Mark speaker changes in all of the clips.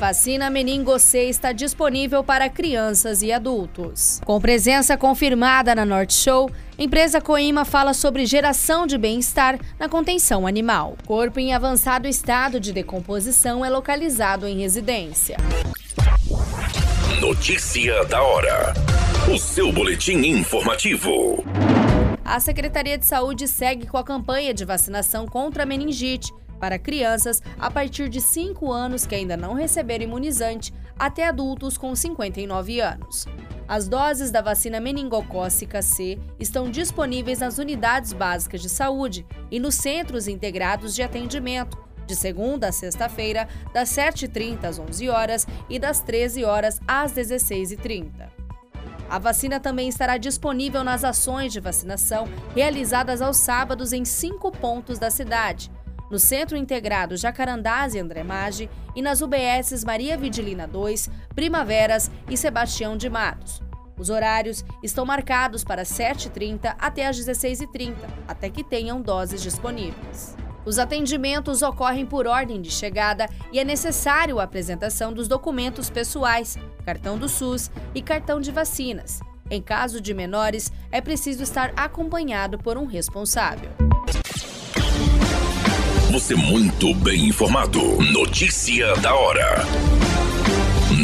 Speaker 1: Vacina Meningo C está disponível para crianças e adultos. Com presença confirmada na Norte Show, empresa Coima fala sobre geração de bem-estar na contenção animal. Corpo em avançado estado de decomposição é localizado em residência.
Speaker 2: Notícia da hora. O seu boletim informativo.
Speaker 1: A Secretaria de Saúde segue com a campanha de vacinação contra a meningite para crianças a partir de 5 anos que ainda não receberam imunizante até adultos com 59 anos. As doses da vacina meningocócica C estão disponíveis nas unidades básicas de saúde e nos centros integrados de atendimento, de segunda a sexta-feira, das 7h30 às 11 horas e das 13 horas às 16h30. A vacina também estará disponível nas ações de vacinação realizadas aos sábados em cinco pontos da cidade, no Centro Integrado Jacarandás e Andremage e nas UBSs Maria Vidilina 2, Primaveras e Sebastião de Matos. Os horários estão marcados para 7h30 até às 16h30, até que tenham doses disponíveis. Os atendimentos ocorrem por ordem de chegada e é necessário a apresentação dos documentos pessoais, cartão do SUS e cartão de vacinas. Em caso de menores, é preciso estar acompanhado por um responsável.
Speaker 2: Você muito bem informado. Notícia da hora.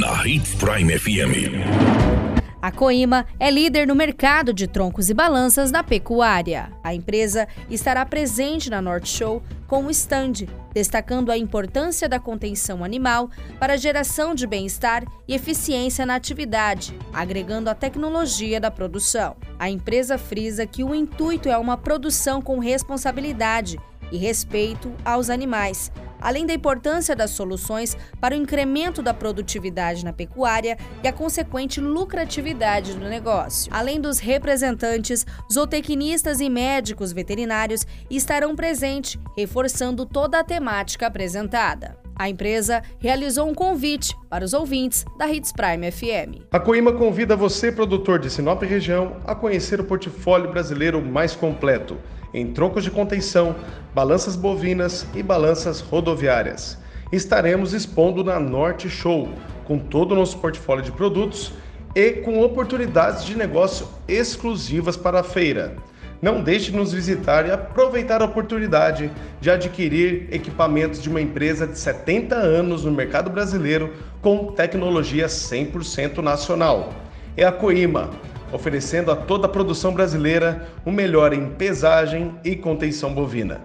Speaker 2: Na Hits Prime FM.
Speaker 1: A Coima é líder no mercado de troncos e balanças na pecuária. A empresa estará presente na Norte Show com o stand, destacando a importância da contenção animal para a geração de bem-estar e eficiência na atividade, agregando a tecnologia da produção. A empresa frisa que o intuito é uma produção com responsabilidade e respeito aos animais, além da importância das soluções para o incremento da produtividade na pecuária e a consequente lucratividade do negócio. Além dos representantes, zootecnistas e médicos veterinários estarão presentes, reforçando toda a temática apresentada. A empresa realizou um convite para os ouvintes da Hits Prime FM.
Speaker 3: A Coima convida você, produtor de Sinop região, a conhecer o portfólio brasileiro mais completo em troncos de contenção, balanças bovinas e balanças rodoviárias. Estaremos expondo na Norte Show, com todo o nosso portfólio de produtos e com oportunidades de negócio exclusivas para a feira. Não deixe de nos visitar e aproveitar a oportunidade de adquirir equipamentos de uma empresa de 70 anos no mercado brasileiro com tecnologia 100% nacional. É a Coima, oferecendo a toda a produção brasileira o melhor em pesagem e contenção bovina.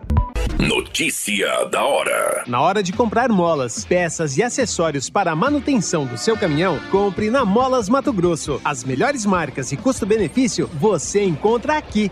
Speaker 2: Notícia da hora.
Speaker 4: Na hora de comprar molas, peças e acessórios para a manutenção do seu caminhão, compre na Molas Mato Grosso. As melhores marcas e custo-benefício você encontra aqui.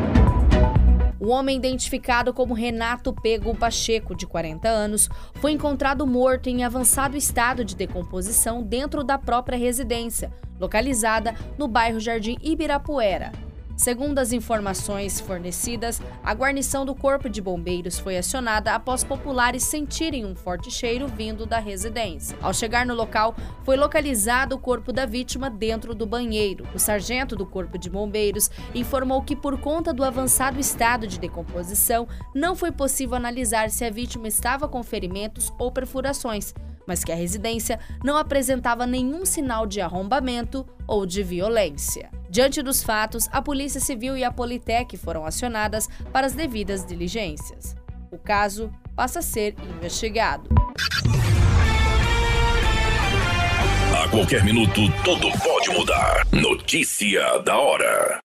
Speaker 1: O homem identificado como Renato Pego Pacheco, de 40 anos, foi encontrado morto em avançado estado de decomposição dentro da própria residência, localizada no bairro Jardim Ibirapuera. Segundo as informações fornecidas, a guarnição do Corpo de Bombeiros foi acionada após populares sentirem um forte cheiro vindo da residência. Ao chegar no local, foi localizado o corpo da vítima dentro do banheiro. O sargento do Corpo de Bombeiros informou que, por conta do avançado estado de decomposição, não foi possível analisar se a vítima estava com ferimentos ou perfurações, mas que a residência não apresentava nenhum sinal de arrombamento ou de violência. Diante dos fatos, a Polícia Civil e a Politec foram acionadas para as devidas diligências. O caso passa a ser investigado.
Speaker 2: A qualquer minuto, tudo pode mudar. Notícia da hora.